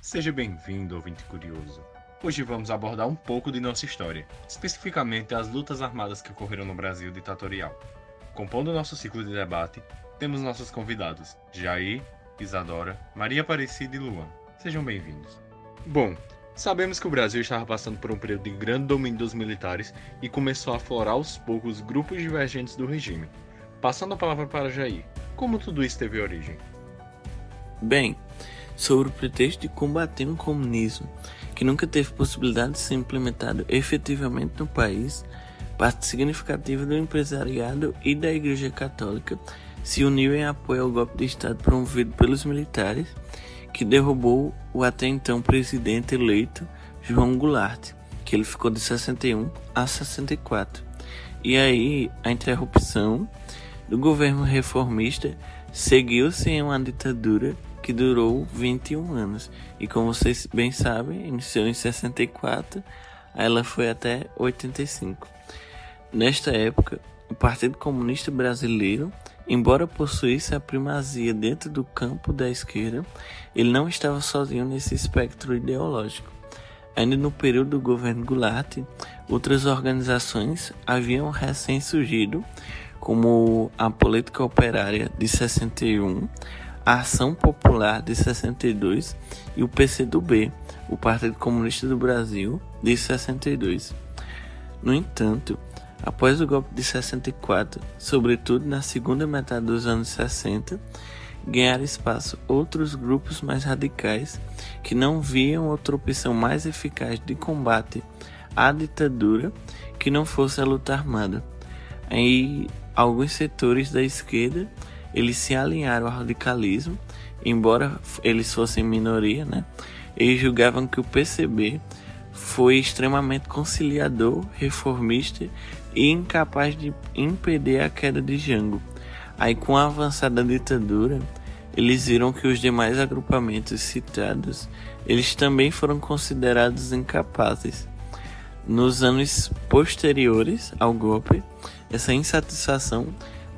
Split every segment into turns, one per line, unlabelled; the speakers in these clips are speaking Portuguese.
Seja bem-vindo, ouvinte curioso. Hoje vamos abordar um pouco de nossa história, especificamente as lutas armadas que ocorreram no Brasil ditatorial. Compondo nosso ciclo de debate, temos nossos convidados, Jair, Isadora, Maria Aparecida e Luan. Sejam bem-vindos. Bom, sabemos que o Brasil estava passando por um período de grande domínio dos militares e começou a aflorar aos poucos grupos divergentes do regime. Passando a palavra para Jair, como tudo isso teve origem?
Bem, sobre o pretexto de combater um comunismo que nunca teve possibilidade de ser implementado efetivamente no país, parte significativa do empresariado e da Igreja Católica se uniu em apoio ao golpe de Estado promovido pelos militares, que derrubou o até então presidente eleito João Goulart, que ele ficou de 61 a 64. E aí a interrupção do governo reformista seguiu-se em uma ditadura que durou 21 anos. E como vocês bem sabem, iniciou em 64, ela foi até 85. Nesta época, o Partido Comunista Brasileiro Embora possuísse a primazia dentro do campo da esquerda, ele não estava sozinho nesse espectro ideológico. Ainda no período do governo Goulart, outras organizações haviam recém surgido, como a Política Operária de 61, a Ação Popular de 62 e o PCdoB, o Partido Comunista do Brasil, de 62. No entanto, Após o golpe de 64, sobretudo na segunda metade dos anos 60, ganharam espaço outros grupos mais radicais que não viam outra opção mais eficaz de combate à ditadura que não fosse a luta armada. Aí alguns setores da esquerda eles se alinharam ao radicalismo, embora eles fossem minoria, né? Eles julgavam que o PCB foi extremamente conciliador, reformista e incapaz de impedir a queda de Jango. Aí, com a avançada ditadura, eles viram que os demais agrupamentos citados, eles também foram considerados incapazes. Nos anos posteriores ao golpe, essa insatisfação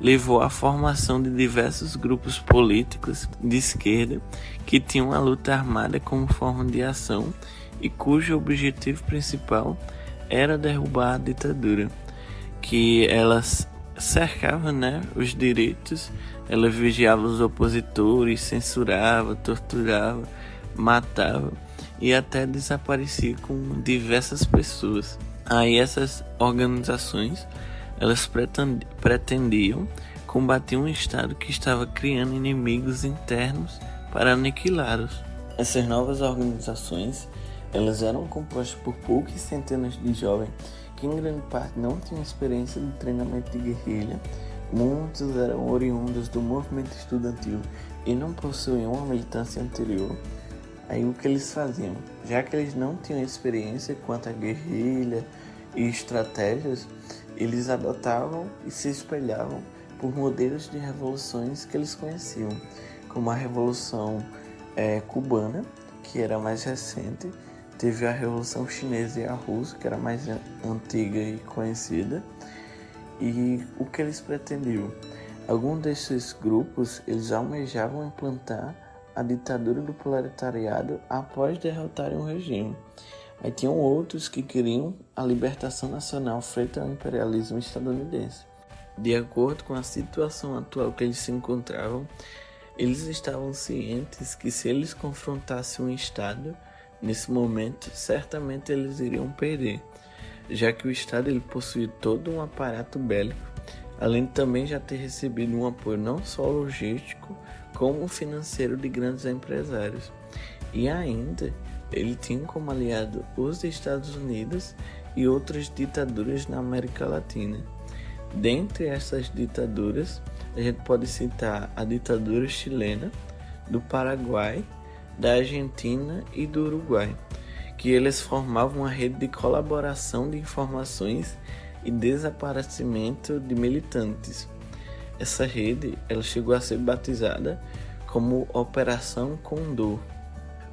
levou à formação de diversos grupos políticos de esquerda que tinham a luta armada como forma de ação e cujo objetivo principal era derrubar a ditadura que elas cercava né, os direitos, ela vigiava os opositores, censurava, torturava, matava e até desaparecia com diversas pessoas. Aí essas organizações elas pretendiam combater um Estado que estava criando inimigos internos para aniquilá-los. Essas novas organizações elas eram compostas por poucas centenas de jovens que em grande parte não tinham experiência de treinamento de guerrilha, muitos eram oriundos do movimento estudantil e não possuíam uma militância anterior. Aí o que eles faziam? Já que eles não tinham experiência quanto à guerrilha e estratégias, eles adotavam e se espelhavam por modelos de revoluções que eles conheciam, como a Revolução é, Cubana, que era mais recente, Teve a Revolução Chinesa e a Russa, que era mais antiga e conhecida. E o que eles pretendiam? Alguns desses grupos eles almejavam implantar a ditadura do proletariado após derrotarem o regime. Aí tinham outros que queriam a libertação nacional frente ao imperialismo estadunidense. De acordo com a situação atual que eles se encontravam, eles estavam cientes que se eles confrontassem um Estado, Nesse momento, certamente eles iriam perder, já que o Estado ele possui todo um aparato bélico, além de também já ter recebido um apoio não só logístico, como financeiro de grandes empresários. E ainda, ele tinha como aliado os Estados Unidos e outras ditaduras na América Latina. Dentre essas ditaduras, a gente pode citar a ditadura chilena, do Paraguai da Argentina e do Uruguai, que eles formavam uma rede de colaboração de informações e desaparecimento de militantes. Essa rede ela chegou a ser batizada como Operação Condor.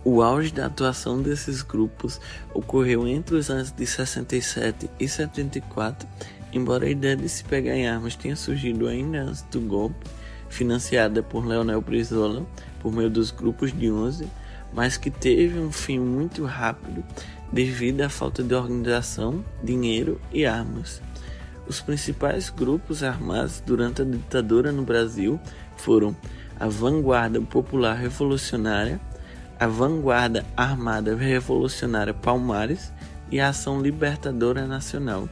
O auge da atuação desses grupos ocorreu entre os anos de 67 e 74, embora a ideia de se pegar em armas tenha surgido ainda antes do golpe, financiada por Leonel Brizola por meio dos grupos de 11, mas que teve um fim muito rápido devido à falta de organização, dinheiro e armas. Os principais grupos armados durante a ditadura no Brasil foram a Vanguarda Popular Revolucionária, a Vanguarda Armada Revolucionária Palmares e a Ação Libertadora Nacional.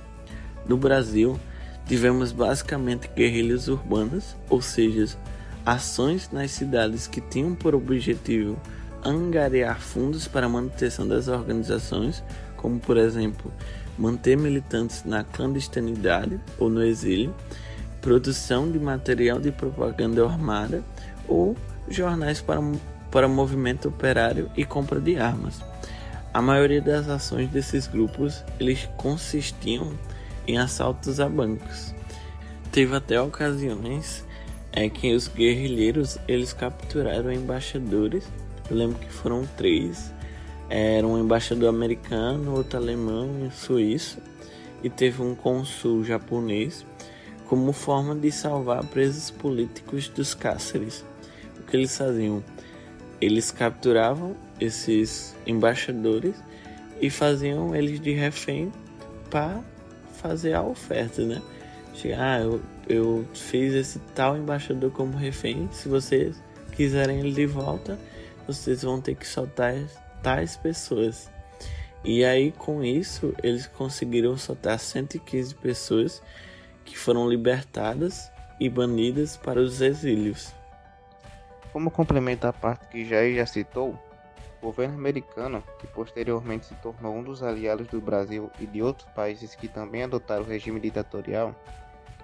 No Brasil, tivemos basicamente guerrilhas urbanas, ou seja, ações nas cidades que tinham por objetivo angariar fundos para a manutenção das organizações, como por exemplo, manter militantes na clandestinidade ou no exílio, produção de material de propaganda armada ou jornais para, para movimento operário e compra de armas. A maioria das ações desses grupos eles consistiam em assaltos a bancos. Teve até ocasiões é que os guerrilheiros eles capturaram embaixadores. Eu lembro que foram três. Era um embaixador americano, outro alemão e suíço. E teve um consul japonês como forma de salvar presos políticos dos cáceres. O que eles faziam? Eles capturavam esses embaixadores e faziam eles de refém para fazer a oferta, né? Ah, eu, eu fiz esse tal embaixador como refém. Se vocês quiserem ele de volta, vocês vão ter que soltar tais pessoas. E aí, com isso, eles conseguiram soltar 115 pessoas que foram libertadas e banidas para os exílios.
Como complemento à parte que Jair já citou, o governo americano, que posteriormente se tornou um dos aliados do Brasil e de outros países que também adotaram o regime ditatorial,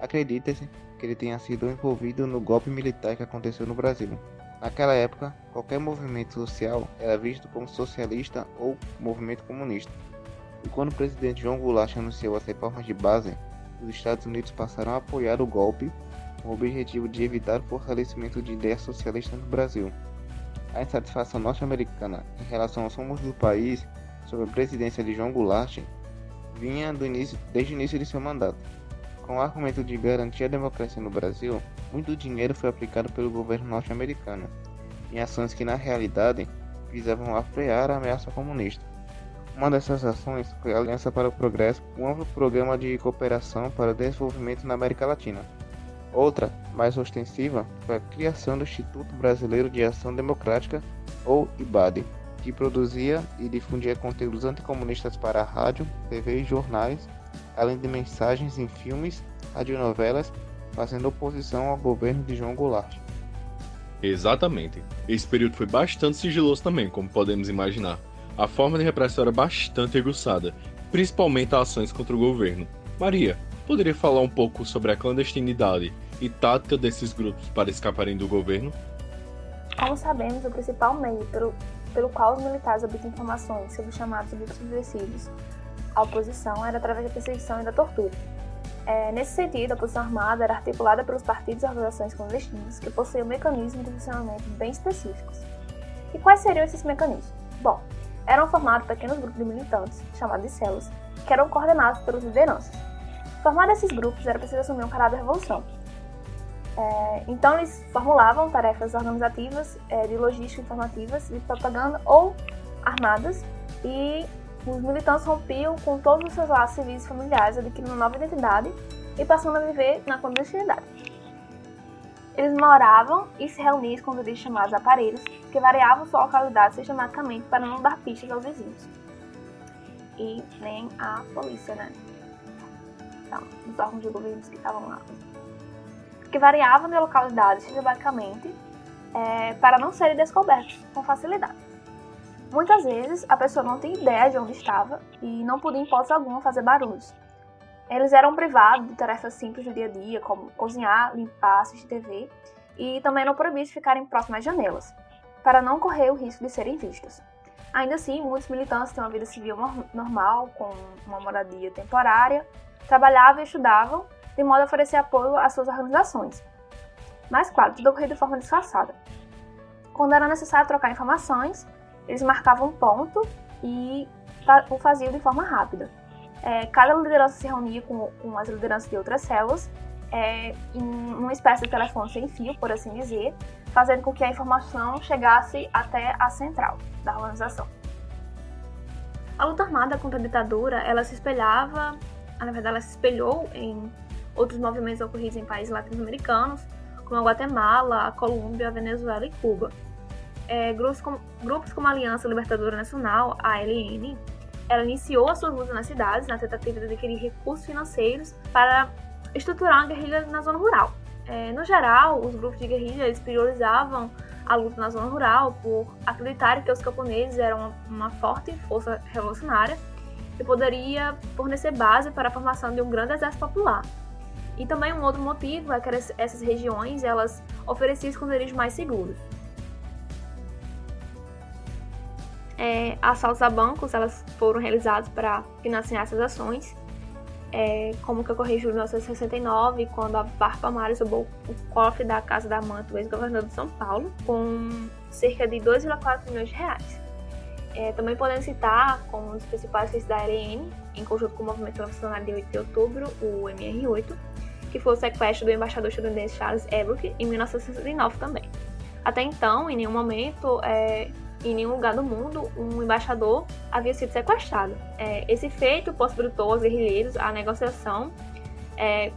acredita-se que ele tenha sido envolvido no golpe militar que aconteceu no Brasil. Naquela época, qualquer movimento social era visto como socialista ou movimento comunista. E quando o presidente João Goulart anunciou as reformas de base, os Estados Unidos passaram a apoiar o golpe com o objetivo de evitar o fortalecimento de ideias socialistas no Brasil. A insatisfação norte-americana em relação aos rumos do país sob a presidência de João Goulart vinha início, desde o início de seu mandato. Com o argumento de garantir a democracia no Brasil, muito dinheiro foi aplicado pelo governo norte-americano em ações que, na realidade, visavam frear a ameaça comunista. Uma dessas ações foi a Aliança para o Progresso, um amplo programa de cooperação para o desenvolvimento na América Latina. Outra, mais ostensiva, foi a criação do Instituto Brasileiro de Ação Democrática, ou IBAD, que produzia e difundia conteúdos anticomunistas para rádio, TV e jornais, além de mensagens em filmes, radionovelas, fazendo oposição ao governo de João Goulart.
Exatamente. Esse período foi bastante sigiloso também, como podemos imaginar. A forma de repressão era bastante aguçada, principalmente ações contra o governo. Maria, poderia falar um pouco sobre a clandestinidade e tática desses grupos para escaparem do governo?
Como sabemos, o principal meio pelo, pelo qual os militares obtinham informações sobre os chamados grupos subversivos à oposição era através da perseguição e da tortura. É, nesse sentido, a oposição armada era articulada pelos partidos e organizações clandestinas que possuíam mecanismos de funcionamento bem específicos. E quais seriam esses mecanismos? Bom, eram formados pequenos grupos de militantes, chamados de células, que eram coordenados pelas lideranças. Formar esses grupos era preciso assumir um caráter revolução, é, então eles formulavam tarefas organizativas, é, de logística informativas, de propaganda ou armadas e os militantes rompiam com todos os seus laços civis e familiares, adquirindo uma nova identidade e passando a viver na clandestinidade. Eles moravam e se reuniam escondidos chamados aparelhos, que variavam sua localidade sistematicamente para não dar pistas aos vizinhos. E nem à polícia, né? Então, os órgãos de governo que estavam lá que variavam de localidade sistematicamente é, para não serem descobertos com facilidade. Muitas vezes a pessoa não tinha ideia de onde estava e não podia, em hipótese alguma, fazer barulhos. Eles eram privados de tarefas simples do dia a dia, como cozinhar, limpar, assistir TV, e também eram proibidos de ficarem próximos às janelas, para não correr o risco de serem vistos. Ainda assim, muitos militantes têm uma vida civil normal, com uma moradia temporária, trabalhavam e estudavam, de modo a oferecer apoio às suas organizações. Mas, claro, tudo ocorria de forma disfarçada. Quando era necessário trocar informações, eles marcavam um ponto e o faziam de forma rápida. É, cada liderança se reunia com, com, as lideranças de outras células é, em uma espécie de telefone sem fio, por assim dizer, fazendo com que a informação chegasse até a central da organização. A luta armada contra a ditadura, ela se espelhava, na verdade, ela se espelhou em outros movimentos ocorridos em países latino-americanos, como a Guatemala, a Colômbia, a Venezuela e Cuba. É, grupos, como, grupos como a Aliança Libertadora Nacional, a ALN, ela iniciou as suas lutas nas cidades na tentativa de adquirir recursos financeiros para estruturar uma guerrilha na zona rural. É, no geral, os grupos de guerrilha eles priorizavam a luta na zona rural por acreditarem que os camponeses eram uma forte força revolucionária que poderia fornecer base para a formação de um grande exército popular. E também um outro motivo é que essas regiões elas ofereciam esconderijos mais seguros. É, assaltos a bancos elas foram realizados para financiar essas ações é, como que ocorreu em julho de 1969, quando a Barpa Mares roubou o cofre da Casa da Manta, o ex-governador de São Paulo, com cerca de 2,4 milhões de reais. É, também podemos citar como dos principais feitos da LN, em conjunto com o Movimento Revolucionário de 8 de Outubro, o MR8, que foi o sequestro do embaixador estadunidense Charles Ebrook em 1969 também. Até então, em nenhum momento, é, em nenhum lugar do mundo um embaixador havia sido sequestrado. É, esse feito possibilitou aos guerrilheiros a negociação é,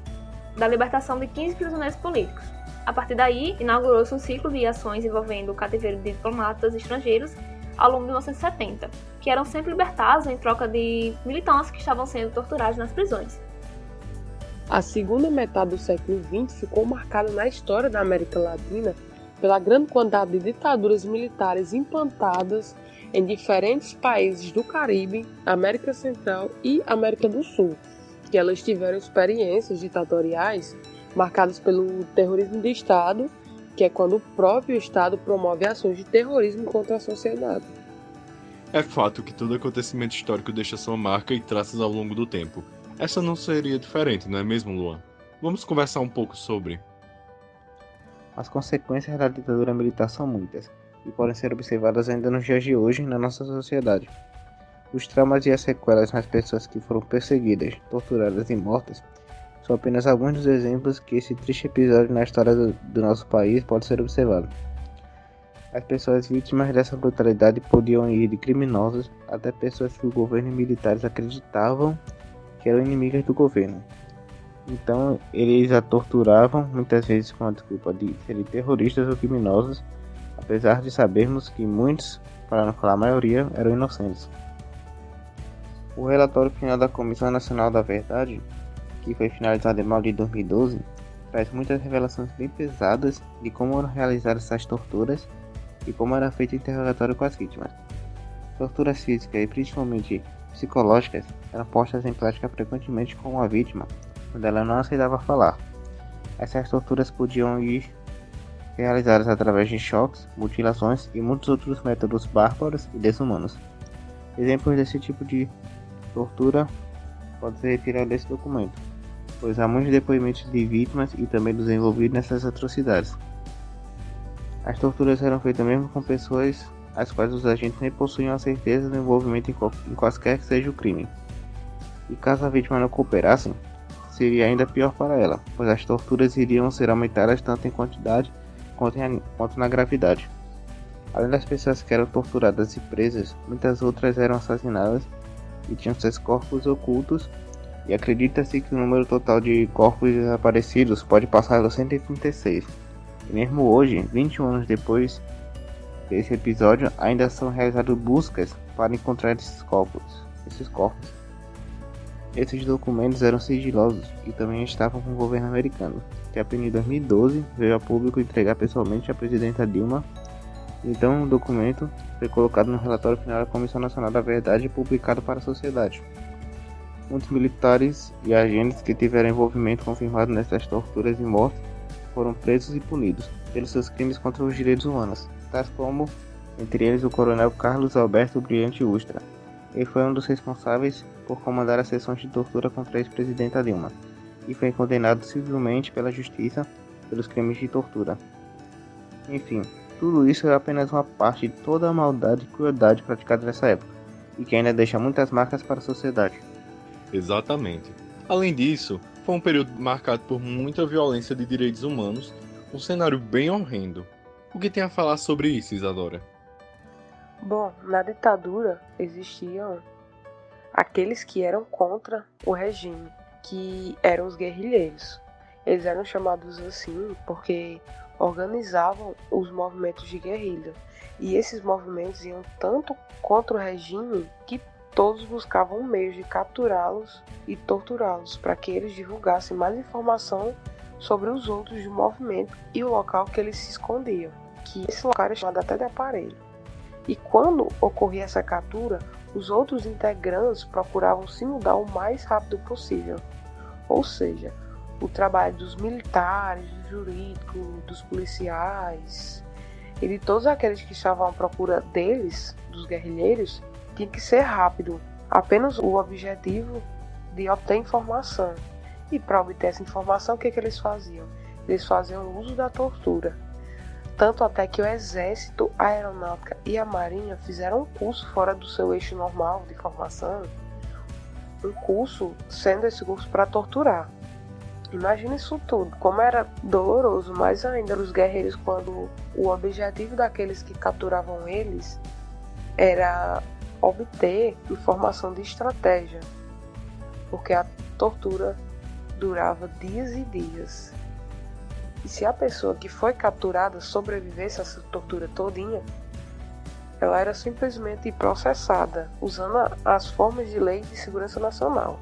da libertação de 15 prisioneiros políticos. A partir daí, inaugurou-se um ciclo de ações envolvendo o cativeiro de diplomatas estrangeiros ao longo de 1970, que eram sempre libertados em troca de militantes que estavam sendo torturados nas prisões.
A segunda metade do século XX ficou marcada na história da América Latina pela grande quantidade de ditaduras militares implantadas em diferentes países do Caribe, América Central e América do Sul, que elas tiveram experiências ditatoriais marcadas pelo terrorismo de Estado, que é quando o próprio Estado promove ações de terrorismo contra a sociedade.
É fato que todo acontecimento histórico deixa sua marca e traços ao longo do tempo. Essa não seria diferente, não é mesmo, Luan? Vamos conversar um pouco sobre.
As consequências da ditadura militar são muitas e podem ser observadas ainda nos dias de hoje na nossa sociedade. Os traumas e as sequelas nas pessoas que foram perseguidas, torturadas e mortas são apenas alguns dos exemplos que esse triste episódio na história do, do nosso país pode ser observado. As pessoas vítimas dessa brutalidade podiam ir de criminosos até pessoas que o governo militares acreditavam que eram inimigas do governo, então eles a torturavam, muitas vezes com a desculpa de serem terroristas ou criminosos, apesar de sabermos que muitos, para não falar a maioria, eram inocentes. O relatório final da Comissão Nacional da Verdade, que foi finalizado em maio de 2012, traz muitas revelações bem pesadas de como eram realizadas essas torturas e como era feito o interrogatório com as vítimas. Torturas físicas e principalmente psicológicas eram postas em prática frequentemente com a vítima quando ela não aceitava falar. Essas torturas podiam ir realizadas através de choques, mutilações e muitos outros métodos bárbaros e desumanos. Exemplos desse tipo de tortura podem ser retirados desse documento, pois há muitos depoimentos de vítimas e também dos envolvidos nessas atrocidades. As torturas eram feitas mesmo com pessoas as quais os agentes nem possuíam a certeza do envolvimento em, qualquer que seja o crime. E caso a vítima não cooperasse, seria ainda pior para ela, pois as torturas iriam ser aumentadas tanto em quantidade quanto, em, quanto na gravidade. Além das pessoas que eram torturadas e presas, muitas outras eram assassinadas e tinham seus corpos ocultos, e acredita-se que o número total de corpos desaparecidos pode passar dos 136. E mesmo hoje, 21 anos depois desse episódio, ainda são realizadas buscas para encontrar esses corpos. Esses corpos. Esses documentos eram sigilosos e também estavam com o governo americano, que apenas em 2012 veio a público entregar pessoalmente à presidenta Dilma. Então, o documento foi colocado no relatório final da Comissão Nacional da Verdade e publicado para a sociedade. Muitos militares e agentes que tiveram envolvimento confirmado nessas torturas e mortes foram presos e punidos pelos seus crimes contra os direitos humanos, tais como, entre eles, o coronel Carlos Alberto Brilhante Ustra, ele foi um dos responsáveis por comandar as sessões de tortura contra a ex-presidenta Dilma e foi condenado civilmente pela justiça pelos crimes de tortura. Enfim, tudo isso é apenas uma parte de toda a maldade e crueldade praticada nessa época e que ainda deixa muitas marcas para a sociedade.
Exatamente. Além disso, Foi um período marcado por muita violência de direitos humanos, um cenário bem horrendo. O que tem a falar sobre isso, Isadora?
Bom, na ditadura existiam aqueles que eram contra o regime, que eram os guerrilheiros. Eles eram chamados assim porque organizavam os movimentos de guerrilha. E esses movimentos iam tanto contra o regime que todos buscavam meios de capturá-los e torturá-los para que eles divulgassem mais informação sobre os outros do movimento e o local que eles se escondiam, que esse local era chamado até de aparelho. E quando ocorria essa captura, os outros integrantes procuravam se mudar o mais rápido possível. Ou seja, o trabalho dos militares, do jurídico, dos policiais e de todos aqueles que estavam à procura deles, dos guerrilheiros, tinha que ser rápido, apenas o objetivo de obter informação. E para obter essa informação, o que, que eles faziam? Eles faziam uso da tortura. Tanto até que o Exército, a Aeronáutica e a Marinha fizeram um curso fora do seu eixo normal de formação. Um curso sendo esse curso para torturar. Imagina isso tudo, como era doloroso, mais ainda os guerreiros quando o objetivo daqueles que capturavam eles era obter informação de estratégia, porque a tortura durava dias e dias. E se a pessoa que foi capturada sobrevivesse a essa tortura todinha, ela era simplesmente processada, usando as formas de lei de segurança nacional.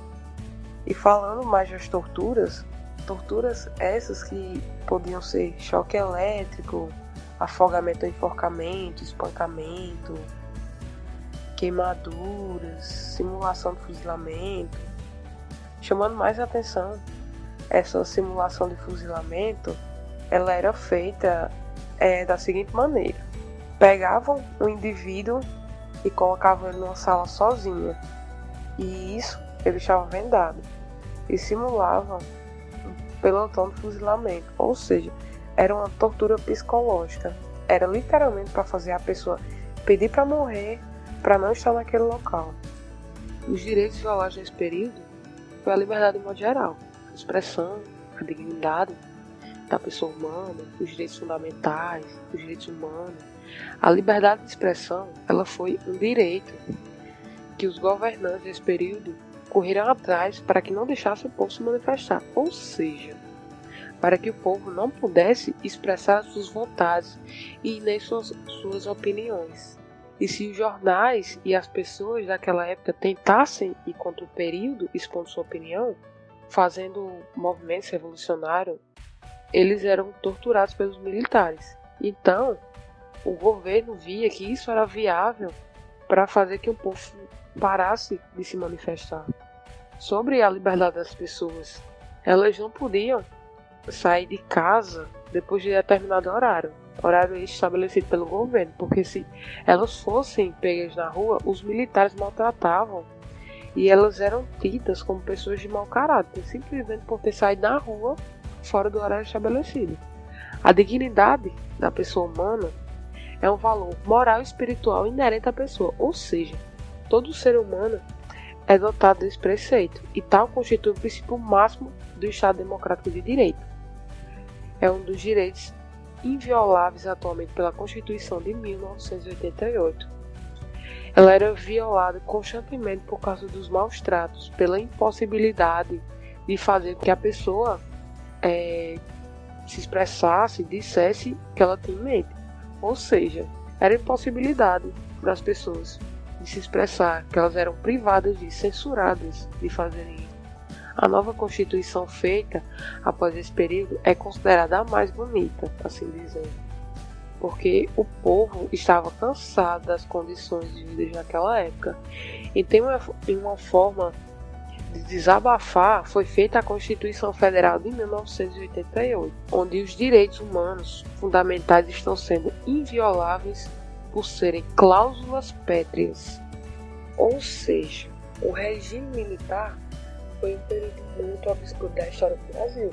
E falando mais das torturas, torturas essas que podiam ser choque elétrico, afogamento ou enforcamento, espancamento, queimaduras, simulação de fuzilamento. Chamando mais atenção, essa simulação de fuzilamento, ela era feita é, da seguinte maneira: pegavam um indivíduo e colocavam ele numa sala sozinho, e isso ele estava vendado, e simulavam pelotão de fuzilamento, ou seja, era uma tortura psicológica. Era literalmente para fazer a pessoa pedir para morrer, para não estar naquele local. Os direitos violados nesse período foi a liberdade em modo geral, expressão, a dignidade da pessoa humana, os direitos fundamentais, os direitos humanos. A liberdade de expressão, ela foi um direito que os governantes desse período correram atrás para que não deixasse o povo se manifestar, ou seja, para que o povo não pudesse expressar suas vontades e nem suas, suas opiniões. E se os jornais e as pessoas daquela época tentassem contra o período expondo sua opinião, fazendo movimentos revolucionários, eles eram torturados pelos militares. Então, o governo via que isso era viável para fazer que o povo parasse de se manifestar sobre a liberdade das pessoas. Elas não podiam sair de casa depois de determinado horário, horário estabelecido pelo governo, porque se elas fossem pegas na rua, os militares maltratavam e elas eram tidas como pessoas de mau caráter, simplesmente por ter saído na rua fora do horário estabelecido. A dignidade da pessoa humana é um valor moral e espiritual inerente à pessoa, ou seja, todo ser humano é dotado desse preceito, e tal constitui o princípio máximo do Estado Democrático de Direito. É um dos direitos invioláveis atualmente pela Constituição de 1988. Ela era violada constantemente por causa dos maus tratos, pela impossibilidade de fazer com que a pessoa é, se expressasse, dissesse que ela tem mente. Ou seja, era impossibilidade das pessoas de se expressar, que elas eram privadas de, censuradas de fazerem isso. A nova Constituição feita após esse período é considerada a mais bonita, assim dizendo, porque o povo estava cansado das condições de vida naquela época. E tem uma, uma forma de desabafar foi feita a Constituição Federal de 1988, onde os direitos humanos fundamentais estão sendo invioláveis por serem cláusulas pétreas. Ou seja, o regime militar foi um período muito obscuro da história do Brasil,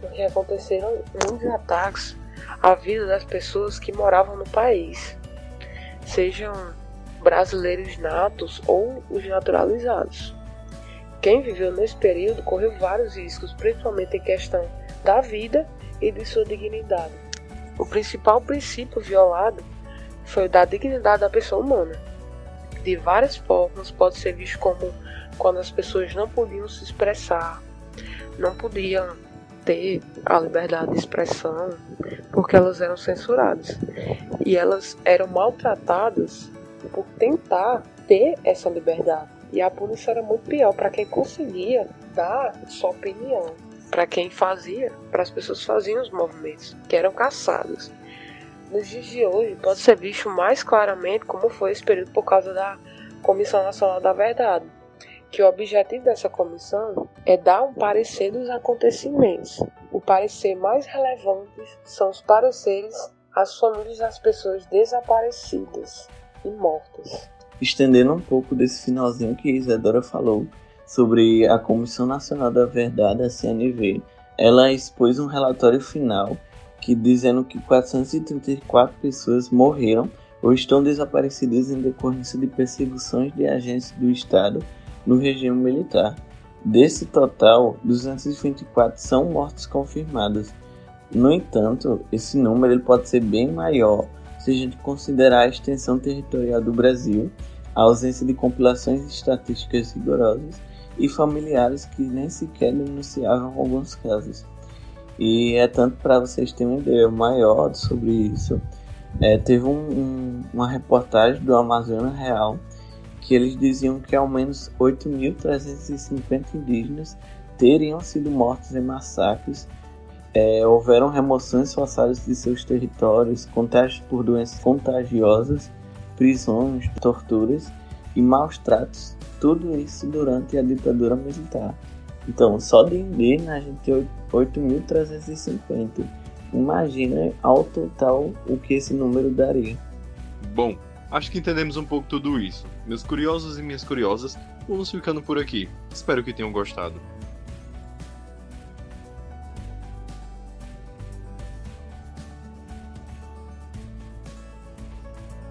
porque aconteceram muitos ataques à vida das pessoas que moravam no país, sejam brasileiros natos ou os naturalizados. Quem viveu nesse período correu vários riscos, principalmente em questão da vida e de sua dignidade. O principal princípio violado foi o da dignidade da pessoa humana. De várias formas, pode ser visto como quando as pessoas não podiam se expressar, não podiam ter a liberdade de expressão, porque elas eram censuradas. E elas eram maltratadas por tentar ter essa liberdade. E a punição era muito pior para quem conseguia dar sua opinião, para quem fazia, para as pessoas faziam os movimentos, que eram caçados. Nos dias de hoje, pode ser visto mais claramente como foi esse período por causa da Comissão Nacional da Verdade, que o objetivo dessa comissão é dar um parecer dos acontecimentos. O parecer mais relevante são os pareceres às famílias das pessoas desaparecidas e mortas.
Estendendo um pouco desse finalzinho que Isadora falou sobre a Comissão Nacional da Verdade, a CNV, ela expôs um relatório final que dizendo que 434 pessoas morreram ou estão desaparecidas em decorrência de perseguições de agentes do Estado no regime militar. Desse total, 224 são mortes confirmadas. No entanto, esse número ele pode ser bem maior se a gente considerar a extensão territorial do Brasil, a ausência de compilações estatísticas rigorosas e familiares que nem sequer denunciavam alguns casos. E é tanto para vocês terem uma ideia maior sobre isso. É, teve um, um, uma reportagem do Amazonas Real que eles diziam que ao menos 8.350 indígenas teriam sido mortos em massacres. É, houveram remoções forçadas de seus territórios, contágios por doenças contagiosas, prisões, torturas e maus tratos. Tudo isso durante a ditadura militar. Então, só de indígenas a gente tem 8.350. Imagina ao total o que esse número daria.
Bom, Acho que entendemos um pouco tudo isso. Meus curiosos e minhas curiosas, vamos ficando por aqui. Espero que tenham gostado.